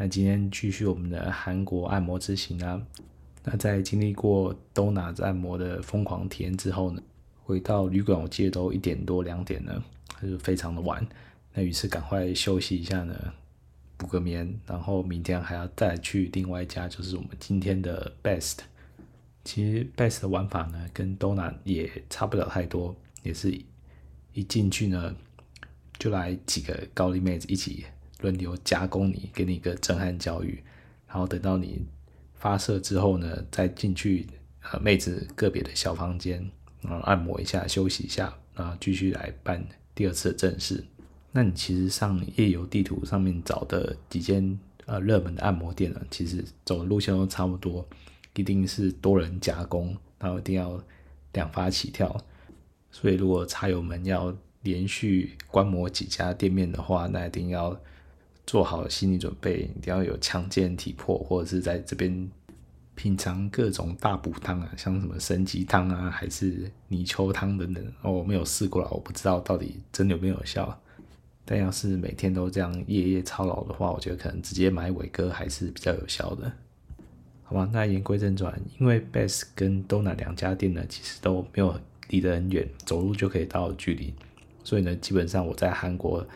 那今天继续我们的韩国按摩之行啊。那在经历过 Donut 按摩的疯狂体验之后呢，回到旅馆我记得都一点多两点了，还是非常的晚。那于是赶快休息一下呢，补个眠，然后明天还要再去另外一家，就是我们今天的 Best。其实 Best 的玩法呢，跟 Donut 也差不了太多，也是一进去呢，就来几个高丽妹子一起。轮流加工你，给你一个震撼教育，然后等到你发射之后呢，再进去呃妹子个别的小房间，然后按摩一下，休息一下，然后继续来办第二次的正事。那你其实上夜游地图上面找的几间呃热门的按摩店呢，其实走的路线都差不多，一定是多人加工，然后一定要两发起跳。所以如果茶友们要连续观摩几家店面的话，那一定要。做好心理准备，一定要有强健体魄，或者是在这边品尝各种大补汤啊，像什么参鸡汤啊，还是泥鳅汤等等。哦，我没有试过了，我不知道到底真的有没有效。但要是每天都这样夜夜操劳的话，我觉得可能直接买伟哥还是比较有效的。好吧，那言归正传，因为 Best 跟 Donut 两家店呢，其实都没有离得很远，走路就可以到距离，所以呢，基本上我在韩国。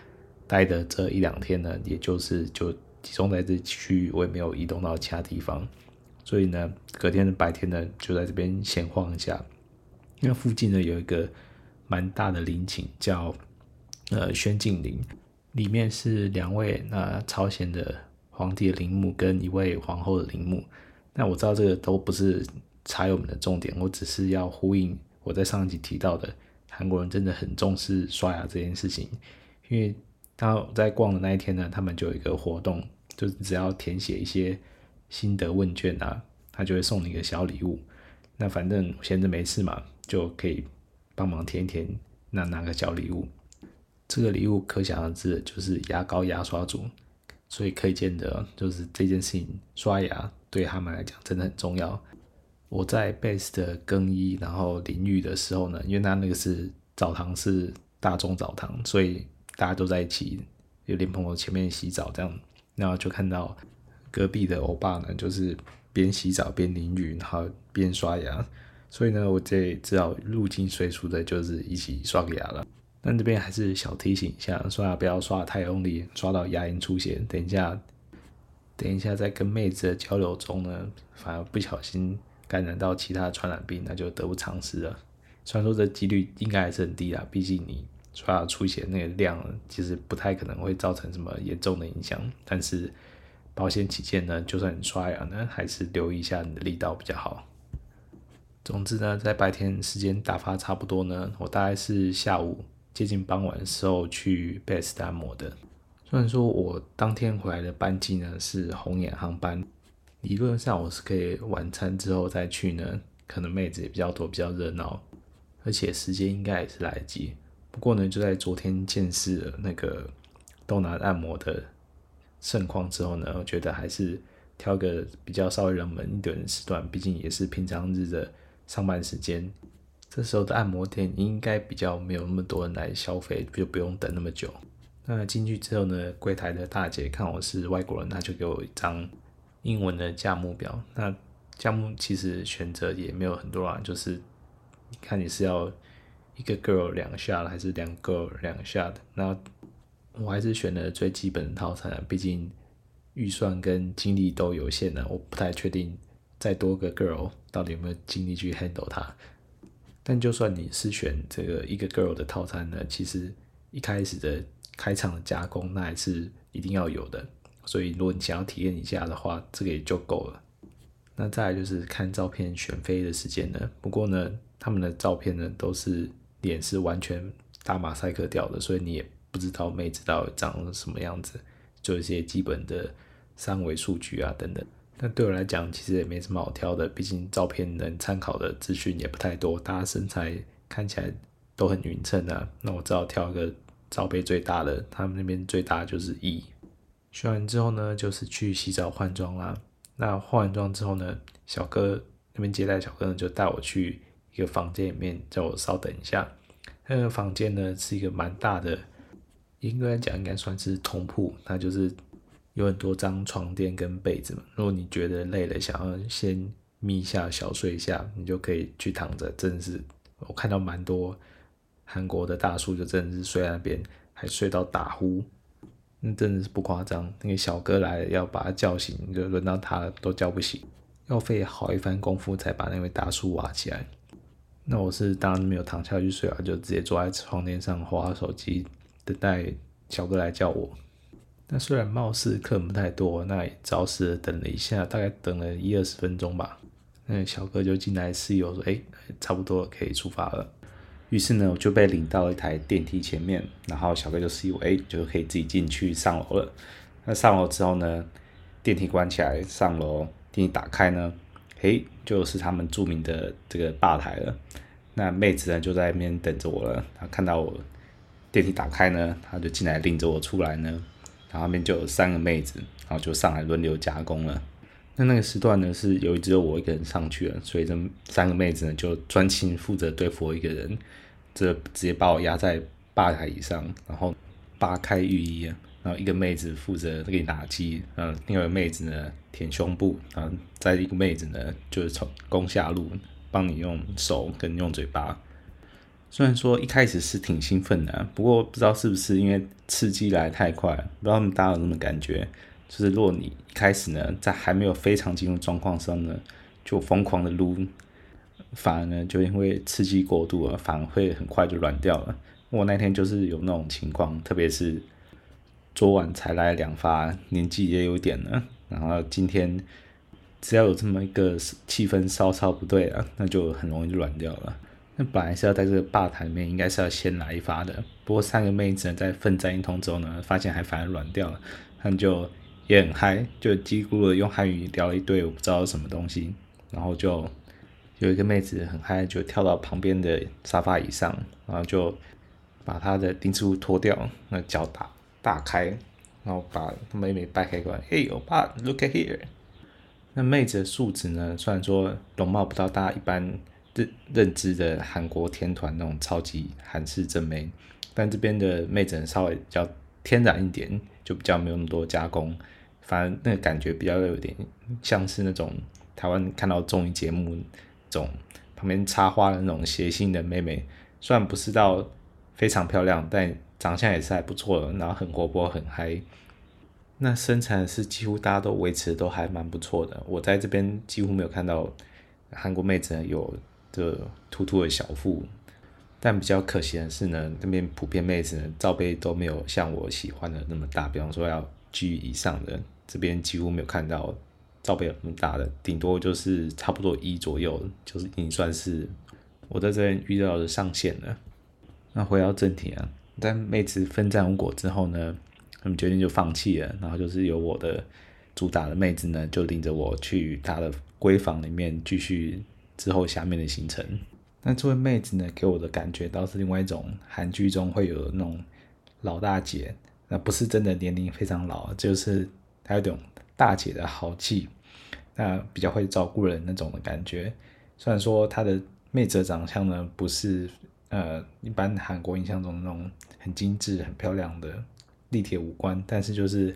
待的这一两天呢，也就是就集中在这区域，我也没有移动到其他地方，所以呢，隔天的白天呢，就在这边闲晃一下。因为附近呢有一个蛮大的陵寝，叫呃宣敬陵，里面是两位那、朝鲜的皇帝的陵墓跟一位皇后的陵墓。那我知道这个都不是茶友们的重点，我只是要呼应我在上一集提到的，韩国人真的很重视刷牙这件事情，因为。那在逛的那一天呢，他们就有一个活动，就是只要填写一些心得问卷啊，他就会送你一个小礼物。那反正闲着没事嘛，就可以帮忙填一填，那拿个小礼物。这个礼物可想而知就是牙膏、牙刷组，所以可以见得就是这件事情，刷牙对他们来讲真的很重要。我在 Best 的更衣然后淋浴的时候呢，因为他那个是澡堂是大众澡堂，所以。大家都在一起，有点朋友前面洗澡这样，然后就看到隔壁的欧巴呢，就是边洗澡边淋雨，然后边刷牙，所以呢，我这只好入境随俗的，就是一起刷个牙了。但这边还是小提醒一下，刷牙不要刷太用力，刷到牙龈出血。等一下，等一下在跟妹子的交流中呢，反而不小心感染到其他传染病，那就得不偿失了。虽然说这几率应该还是很低啦，毕竟你。刷牙出血那个量，其实不太可能会造成什么严重的影响。但是保险起见呢，就算你刷牙呢，还是留意一下你的力道比较好。总之呢，在白天时间打发差不多呢，我大概是下午接近傍晚的时候去 Best 按摩的。虽然说我当天回来的班机呢是红眼航班，理论上我是可以晚餐之后再去呢，可能妹子也比较多，比较热闹，而且时间应该也是来得及。不过呢，就在昨天见识了那个 Donut 按摩的盛况之后呢，我觉得还是挑个比较稍微冷门一点的时段，毕竟也是平常日的上班时间，这时候的按摩店应该比较没有那么多人来消费，就不用等那么久。那进去之后呢，柜台的大姐看我是外国人，她就给我一张英文的价目表。那价目其实选择也没有很多啊，就是看你是要。一个 girl 两下还是两个 girl 两下的？那我还是选了最基本的套餐，毕竟预算跟精力都有限的，我不太确定再多个 girl 到底有没有精力去 handle 它。但就算你是选这个一个 girl 的套餐呢，其实一开始的开场的加工，那还是一定要有的。所以如果你想要体验一下的话，这个也就够了。那再来就是看照片选妃的时间呢。不过呢，他们的照片呢都是脸是完全打马赛克掉的，所以你也不知道妹子到底长什么样子，就一些基本的三维数据啊等等。那对我来讲，其实也没什么好挑的，毕竟照片能参考的资讯也不太多，大家身材看起来都很匀称啊。那我只好挑一个罩杯最大的，他们那边最大就是 E。选完之后呢，就是去洗澡换装啦。那换完装之后呢，小哥那边接待小哥呢就带我去一个房间里面，叫我稍等一下。那个房间呢是一个蛮大的，应该讲应该算是通铺，那就是。有很多张床垫跟被子嘛，如果你觉得累了，想要先眯一下、小睡一下，你就可以去躺着。真的是，我看到蛮多韩国的大叔就真的是睡在那边，还睡到打呼，那真的是不夸张。那个小哥来了要把他叫醒，就轮到他了都叫不醒，要费好一番功夫才把那位大叔挖起来。那我是当然没有躺下去睡啊，就直接坐在床垫上划手机，等待小哥来叫我。那虽然貌似客人不太多，那也找死等了一下，大概等了一二十分钟吧。那小哥就进来室友说：“哎、差不多可以出发了。”于是呢，我就被领到一台电梯前面，然后小哥就示意我：“哎、就可以自己进去上楼了。”那上楼之后呢，电梯关起来，上楼，电梯打开呢，嘿、就是他们著名的这个吧台了。那妹子呢就在那边等着我了。她看到我电梯打开呢，她就进来领着我出来呢。然后那边就有三个妹子，然后就上来轮流加工了。那那个时段呢，是由于只有我一个人上去了，所以这三个妹子呢就专心负责对付我一个人，这直接把我压在吧台以上，然后扒开浴衣，然后一个妹子负责给你打鸡，嗯，另外一个妹子呢舔胸部，然后再一个妹子呢就是从攻下路，帮你用手跟用嘴巴。虽然说一开始是挺兴奋的，不过不知道是不是因为刺激来太快，不知道他们大家有什么感觉。就是如果你一开始呢，在还没有非常进入状况上呢，就疯狂的撸，反而呢就因为刺激过度了，反而会很快就软掉了。我那天就是有那种情况，特别是昨晚才来两发，年纪也有点了，然后今天只要有这么一个气氛稍稍不对啊，那就很容易就软掉了。那本来是要在这个吧台里面，应该是要先来一发的。不过三个妹子呢，在奋战一通之后呢，发现还反而软掉了。他们就也很嗨，就叽咕的用汉语聊了一堆，我不知道什么东西。然后就有一个妹子很嗨，就跳到旁边的沙发椅上，然后就把她的丁字裤脱掉，那脚打打开，然后把妹妹掰开过来。嘿，欧巴，look at here。那妹子的素质呢，虽然说容貌不到大家一般。认认知的韩国天团那种超级韩式正妹，但这边的妹子稍微比较天然一点，就比较没有那么多加工，反而那个感觉比较有点像是那种台湾看到综艺节目那种旁边插花的那种谐星的妹妹，虽然不是到非常漂亮，但长相也是还不错的，然后很活泼很嗨，那身材是几乎大家都维持都还蛮不错的，我在这边几乎没有看到韩国妹子有。这突突的小腹，但比较可惜的是呢，那边普遍妹子呢，罩杯都没有像我喜欢的那么大，比方说要 G 以上的，这边几乎没有看到罩杯有那么大的，顶多就是差不多一左右，就是已经算是我在这边遇到的上限了。那回到正题啊，但妹子奋战无果之后呢，他们决定就放弃了，然后就是由我的主打的妹子呢，就领着我去她的闺房里面继续。之后下面的行程，那这位妹子呢，给我的感觉倒是另外一种韩剧中会有那种老大姐，那不是真的年龄非常老，就是她有种大姐的豪气，那比较会照顾人那种的感觉。虽然说她的妹子的长相呢，不是呃一般韩国印象中那种很精致、很漂亮的立体五官，但是就是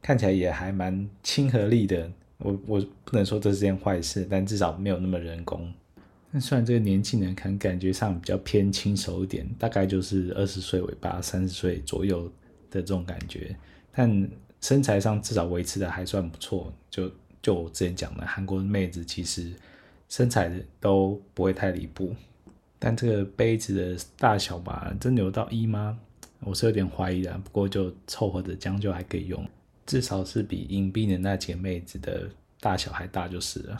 看起来也还蛮亲和力的。我我不能说这是件坏事，但至少没有那么人工。那虽然这个年轻人可能感觉上比较偏轻熟一点，大概就是二十岁尾巴、三十岁左右的这种感觉，但身材上至少维持的还算不错。就就我之前讲的，韩国的妹子其实身材都不会太离谱。但这个杯子的大小吧，真的有到一吗？我是有点怀疑的，不过就凑合着将就还可以用，至少是比迎宾的那几个妹子的大小还大就是了。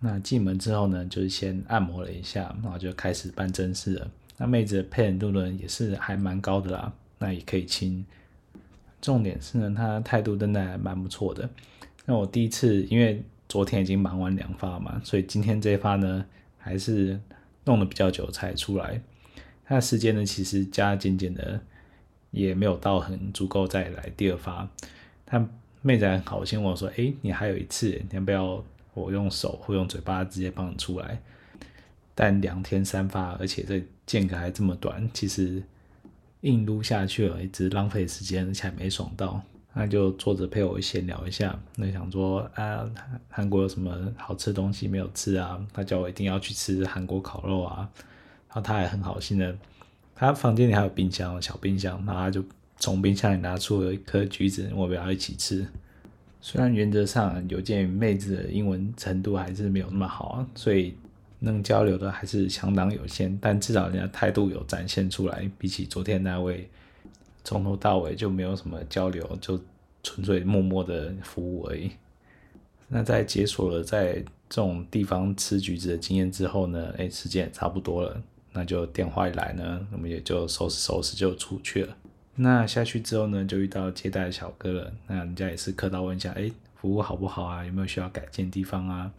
那进门之后呢，就是先按摩了一下，然后就开始办正事了。那妹子的配合度呢，也是还蛮高的啦，那也可以亲。重点是呢，她态度真的还蛮不错的。那我第一次，因为昨天已经忙完两发嘛，所以今天这一发呢，还是弄得比较久才出来。他的时间呢，其实加减减的也没有到很足够再来第二发。他妹子还很好心问我说：“哎，你还有一次，你要不要我用手或用嘴巴直接帮你出来？”但两天三发，而且这间隔还这么短，其实硬撸下去了，一直浪费时间，而且还没爽到。那就坐着陪我闲聊一下，那想说啊，韩国有什么好吃的东西没有吃啊？他叫我一定要去吃韩国烤肉啊。然后他还很好心的，他房间里还有冰箱，小冰箱，然后他就从冰箱里拿出了一颗橘子，我们要一起吃。虽然原则上有见妹子的英文程度还是没有那么好啊，所以能交流的还是相当有限，但至少人家态度有展现出来，比起昨天那位。从头到尾就没有什么交流，就纯粹默默的服务而已。那在解锁了在这种地方吃橘子的经验之后呢，哎，时间也差不多了，那就电话一来呢，我们也就收拾收拾就出去了。那下去之后呢，就遇到接待的小哥了，那人家也是客套问一下，哎，服务好不好啊？有没有需要改进地方啊？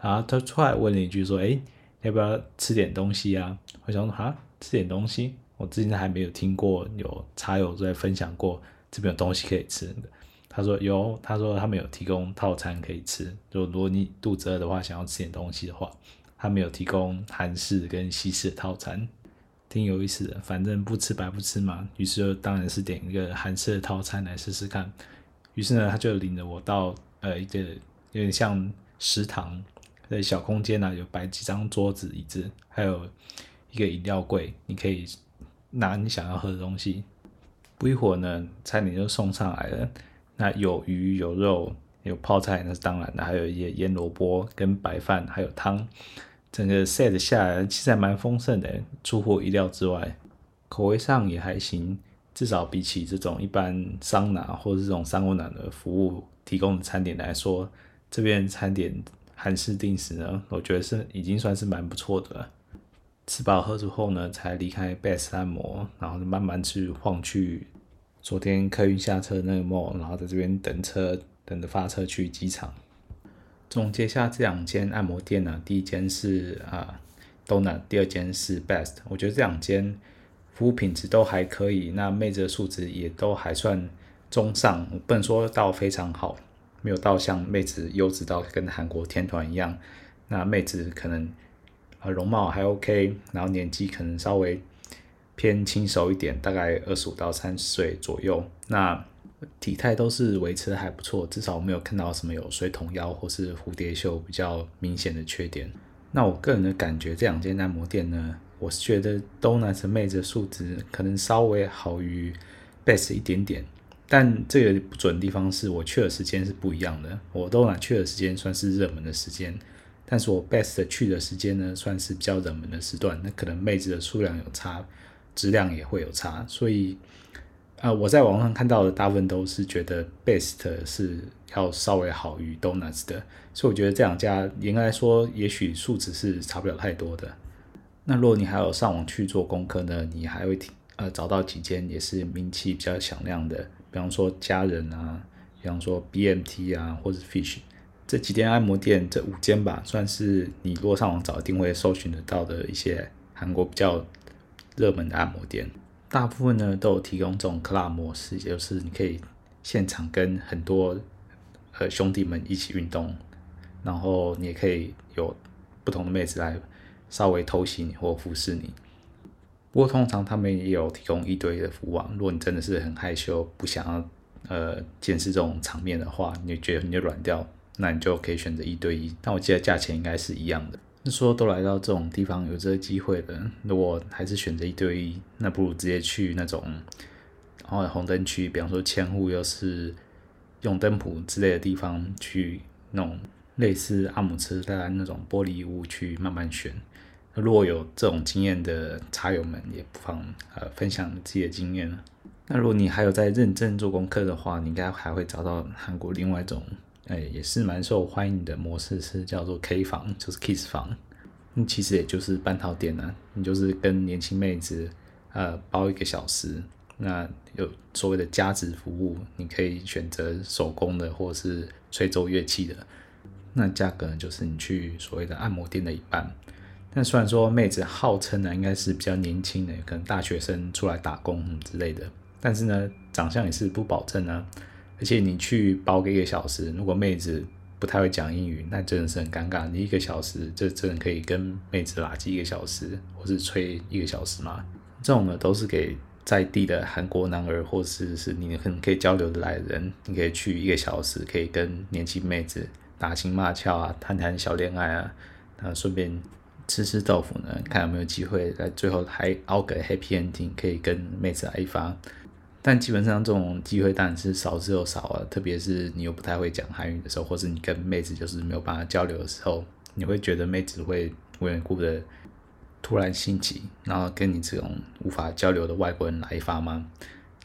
然后他出来问了一句说，哎，要不要吃点东西啊？我想说，啊，吃点东西。我之前还没有听过有茶友在分享过这边有东西可以吃的。他说有，他说他们有提供套餐可以吃。就如果你肚子饿的话，想要吃点东西的话，他们有提供韩式跟西式的套餐，挺有意思的。反正不吃白不吃嘛，于是就当然是点一个韩式的套餐来试试看。于是呢，他就领着我到呃一个有点像食堂的小空间啊，有摆几张桌子椅子，还有一个饮料柜，你可以。拿你想要喝的东西，不一会儿呢，餐点就送上来了。那有鱼有肉有泡菜，那是当然的，还有一些腌萝卜跟白饭，还有汤。整个 set 下来其实还蛮丰盛的，出乎意料之外。口味上也还行，至少比起这种一般桑拿或者这种桑温暖的服务提供的餐点来说，这边餐点韩式定食呢，我觉得是已经算是蛮不错的了。吃饱喝足后呢，才离开 Best 按摩，然后慢慢去晃去昨天客运下车那个 mall，然后在这边等车，等着发车去机场。总结下这两间按摩店呢，第一间是啊 Donut，第二间是 Best。我觉得这两间服务品质都还可以，那妹子的素质也都还算中上，我不能说到非常好，没有到像妹子优质到跟韩国天团一样，那妹子可能。容貌还 OK，然后年纪可能稍微偏轻熟一点，大概二十五到三十岁左右。那体态都是维持的还不错，至少我没有看到什么有水桶腰或是蝴蝶袖比较明显的缺点。那我个人的感觉，这两间按摩店呢，我是觉得 Donut 妹子的素质可能稍微好于 Best 一点点，但这个不准的地方是我去的时间是不一样的。我 Donut 去的时间算是热门的时间。但是我 best 去的时间呢，算是比较冷门的时段，那可能妹子的数量有差，质量也会有差，所以啊、呃，我在网上看到的大部分都是觉得 best 是要稍微好于 donuts 的，所以我觉得这两家应该来说，也许素质是差不了太多的。那如果你还有上网去做功课呢，你还会呃找到几间也是名气比较响亮的，比方说家人啊，比方说 BMT 啊，或者 Fish。这几间按摩店，这五间吧，算是你如果上网找定位搜寻得到的一些韩国比较热门的按摩店。大部分呢都有提供这种 club 模式，也就是你可以现场跟很多呃兄弟们一起运动，然后你也可以有不同的妹子来稍微偷袭你或服侍你。不过通常他们也有提供一堆的服务啊，如果你真的是很害羞，不想要呃见识这种场面的话，你就觉得你就软掉。那你就可以选择一对一，但我记得价钱应该是一样的。说都来到这种地方有这个机会的，如果还是选择一对一，那不如直接去那种，然后红灯区，比方说千户又是用灯谱之类的地方去那种类似阿姆斯特丹那种玻璃屋去慢慢选。如果有这种经验的茶友们，也不妨呃分享自己的经验。那如果你还有在认真做功课的话，你应该还会找到韩国另外一种，哎，也是蛮受欢迎的模式，是叫做 K 房，就是 Kiss 房。那其实也就是半套店啊，你就是跟年轻妹子呃包一个小时，那有所谓的加值服务，你可以选择手工的或者是吹奏乐器的，那价格就是你去所谓的按摩店的一半。但虽然说妹子号称呢应该是比较年轻的，可能大学生出来打工之类的，但是呢长相也是不保证啊。而且你去包个一个小时，如果妹子不太会讲英语，那真的是很尴尬。你一个小时就真的可以跟妹子拉近一个小时，或是吹一个小时吗？这种呢都是给在地的韩国男儿，或是是你很可以交流的来人，你可以去一个小时，可以跟年轻妹子打情骂俏啊，谈谈小恋爱啊，那顺便。吃吃豆腐呢，看有没有机会在最后还熬个 happy ending，可以跟妹子来一发。但基本上这种机会当然是少之又少啊，特别是你又不太会讲韩语的时候，或是你跟妹子就是没有办法交流的时候，你会觉得妹子会无缘故的突然兴起，然后跟你这种无法交流的外国人来一发吗？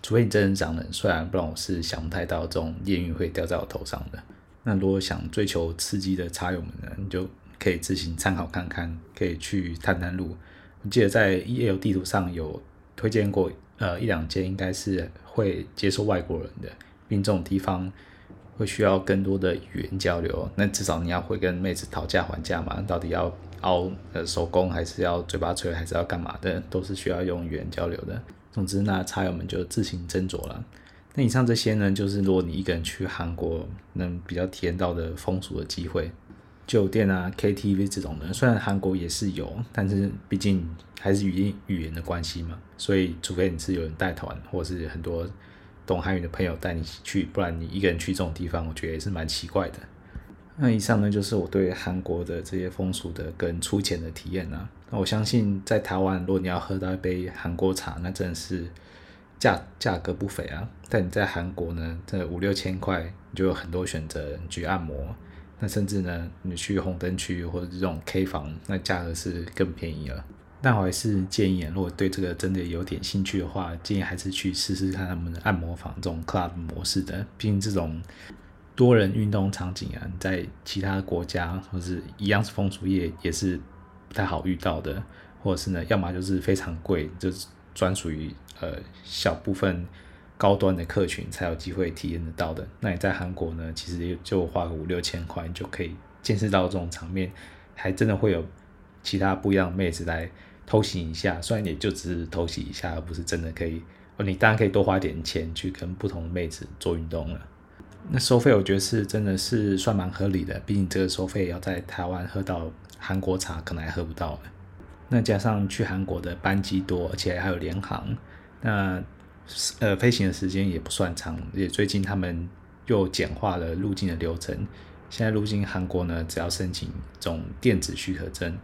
除非你真人长得很帅，不然我是想不太到这种艳遇会掉在我头上的。那如果想追求刺激的茶友们呢，你就。可以自行参考看看，可以去探探路。我记得在 EL 地图上有推荐过，呃，一两间应该是会接受外国人的，并这种地方会需要更多的语言交流。那至少你要会跟妹子讨价还价嘛，到底要凹呃手工，还是要嘴巴吹，还是要干嘛的，都是需要用语言交流的。总之，那茶友们就自行斟酌了。那以上这些呢，就是如果你一个人去韩国，能比较体验到的风俗的机会。酒店啊，KTV 这种的，虽然韩国也是有，但是毕竟还是语言语言的关系嘛，所以除非你是有人带团，或者是很多懂韩语的朋友带你去，不然你一个人去这种地方，我觉得也是蛮奇怪的。那以上呢，就是我对韩国的这些风俗的跟粗浅的体验啊。那我相信在台湾，如果你要喝到一杯韩国茶，那真的是价价格不菲啊。但你在韩国呢，这五六千块，你就有很多选择，你去按摩。那甚至呢，你去红灯区或者这种 K 房，那价格是更便宜了。但我还是建议，如果对这个真的有点兴趣的话，建议还是去试试看他们的按摩房这种 club 模式的。毕竟这种多人运动场景啊，在其他国家或是一样是风俗业也是不太好遇到的，或者是呢，要么就是非常贵，就是专属于呃小部分。高端的客群才有机会体验得到的。那你在韩国呢？其实就花个五六千块，你就可以见识到这种场面，还真的会有其他不一样的妹子来偷袭一下。虽然也就只是偷袭一下，而不是真的可以。哦，你当然可以多花点钱去跟不同的妹子做运动了。那收费我觉得是真的是算蛮合理的，毕竟这个收费要在台湾喝到韩国茶，可能还喝不到。那加上去韩国的班机多，而且还有联航，那。呃，飞行的时间也不算长，也最近他们又简化了入境的流程。现在入境韩国呢，只要申请这种电子许可证，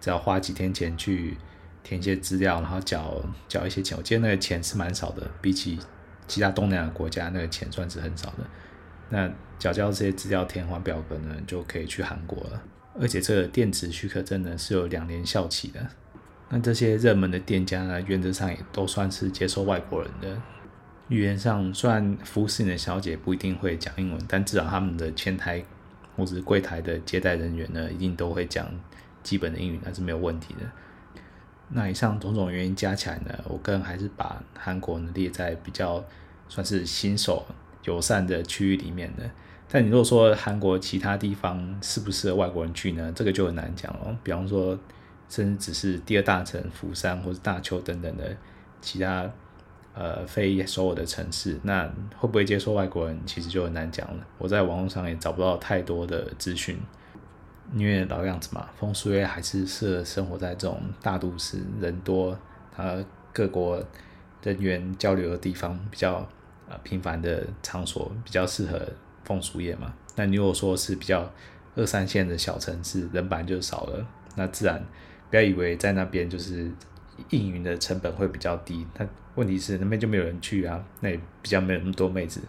只要花几天钱去填一些资料，然后缴缴一些钱。我记得那个钱是蛮少的，比起其他东南亚国家，那个钱算是很少的。那缴交这些资料，填完表格呢，就可以去韩国了。而且这个电子许可证呢，是有两年效期的。那这些热门的店家呢，原则上也都算是接受外国人的。语言上，虽然服侍你的小姐不一定会讲英文，但至少他们的前台或者是柜台的接待人员呢，一定都会讲基本的英语，那是没有问题的。那以上种种原因加起来呢，我个人还是把韩国呢列在比较算是新手友善的区域里面的。但你如果说韩国其他地方适不适合外国人去呢？这个就很难讲了。比方说。甚至只是第二大城釜山或者大邱等等的其他呃非首尔的城市，那会不会接受外国人，其实就很难讲了。我在网络上也找不到太多的资讯，因为老样子嘛，风俗业还是适合生活在这种大都市、人多、呃各国人员交流的地方比较呃频繁的场所，比较适合风俗业嘛。那你如果说是比较二三线的小城市，人本来就少了，那自然。不要以为在那边就是应援的成本会比较低，但问题是那边就没有人去啊，那也比较没有那么多妹子，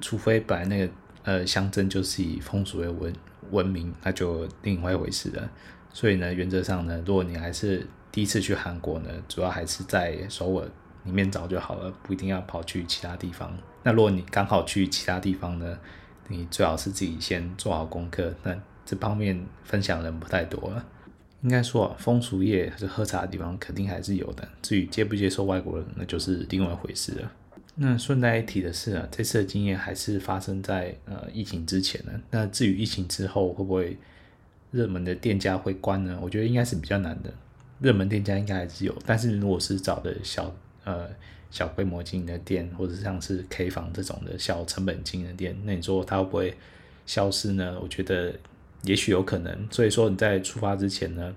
除非本来那个呃乡镇就是以风俗为闻闻名，那就另外一回事了。所以呢，原则上呢，如果你还是第一次去韩国呢，主要还是在首尔里面找就好了，不一定要跑去其他地方。那如果你刚好去其他地方呢，你最好是自己先做好功课。那这方面分享人不太多了。应该说啊，风俗业还是喝茶的地方肯定还是有的。至于接不接受外国人，那就是另外一回事了。那顺带一提的是啊，这次的经验还是发生在呃疫情之前呢。那至于疫情之后会不会热门的店家会关呢？我觉得应该是比较难的。热门店家应该还是有，但是如果是找的小呃小规模经营的店，或者像是 K 房这种的小成本经营的店，那你说它会不会消失呢？我觉得也许有可能。所以说你在出发之前呢，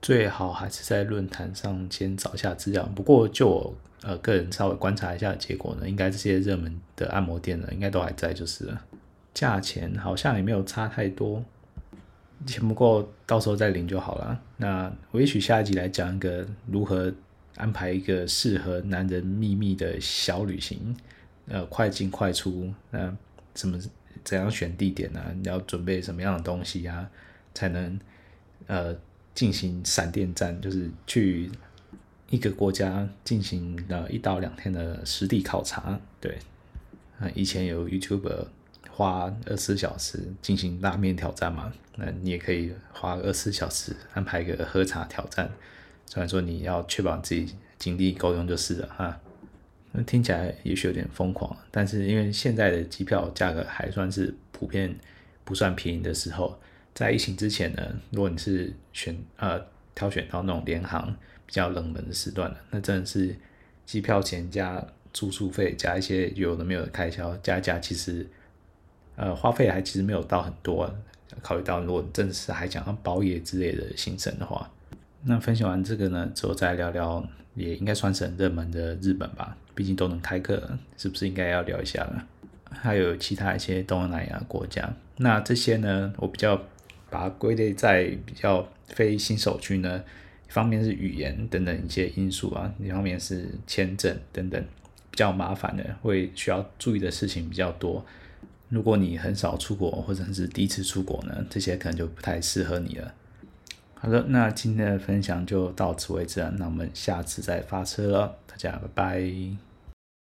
最好还是在论坛上先找一下资料。不过就我呃个人稍微观察一下结果呢，应该这些热门的按摩店呢，应该都还在就是了。价钱好像也没有差太多。钱不够，到时候再领就好了。那我也许下一集来讲一个如何安排一个适合男人秘密的小旅行，呃，快进快出。那怎么怎样选地点呢、你要准备什么样的东西啊，才能呃进行闪电战，就是去一个国家进行呃一到两天的实地考察。对，啊，以前有 YouTuber。花二十四小时进行拉面挑战嘛？那你也可以花二十四小时安排一个喝茶挑战。虽然说你要确保自己精力够用就是了哈。那听起来也许有点疯狂，但是因为现在的机票价格还算是普遍不算便宜的时候，在疫情之前呢，如果你是选呃挑选到那种联航比较冷门的时段，那真的是机票钱加住宿费加一些有的没有的开销加一加，其实。呃，花费还其实没有到很多，考虑到如果真的是还想要包夜之类的行程的话，那分享完这个呢，之后再聊聊，也应该算是很热门的日本吧，毕竟都能开课，是不是应该要聊一下呢？还有其他一些东南亚国家，那这些呢，我比较把它归类在比较非新手区呢，一方面是语言等等一些因素啊，一方面是签证等等比较麻烦的，会需要注意的事情比较多。如果你很少出国，或者是第一次出国呢，这些可能就不太适合你了。好的，那今天的分享就到此为止了，那我们下次再发车了，大家拜拜。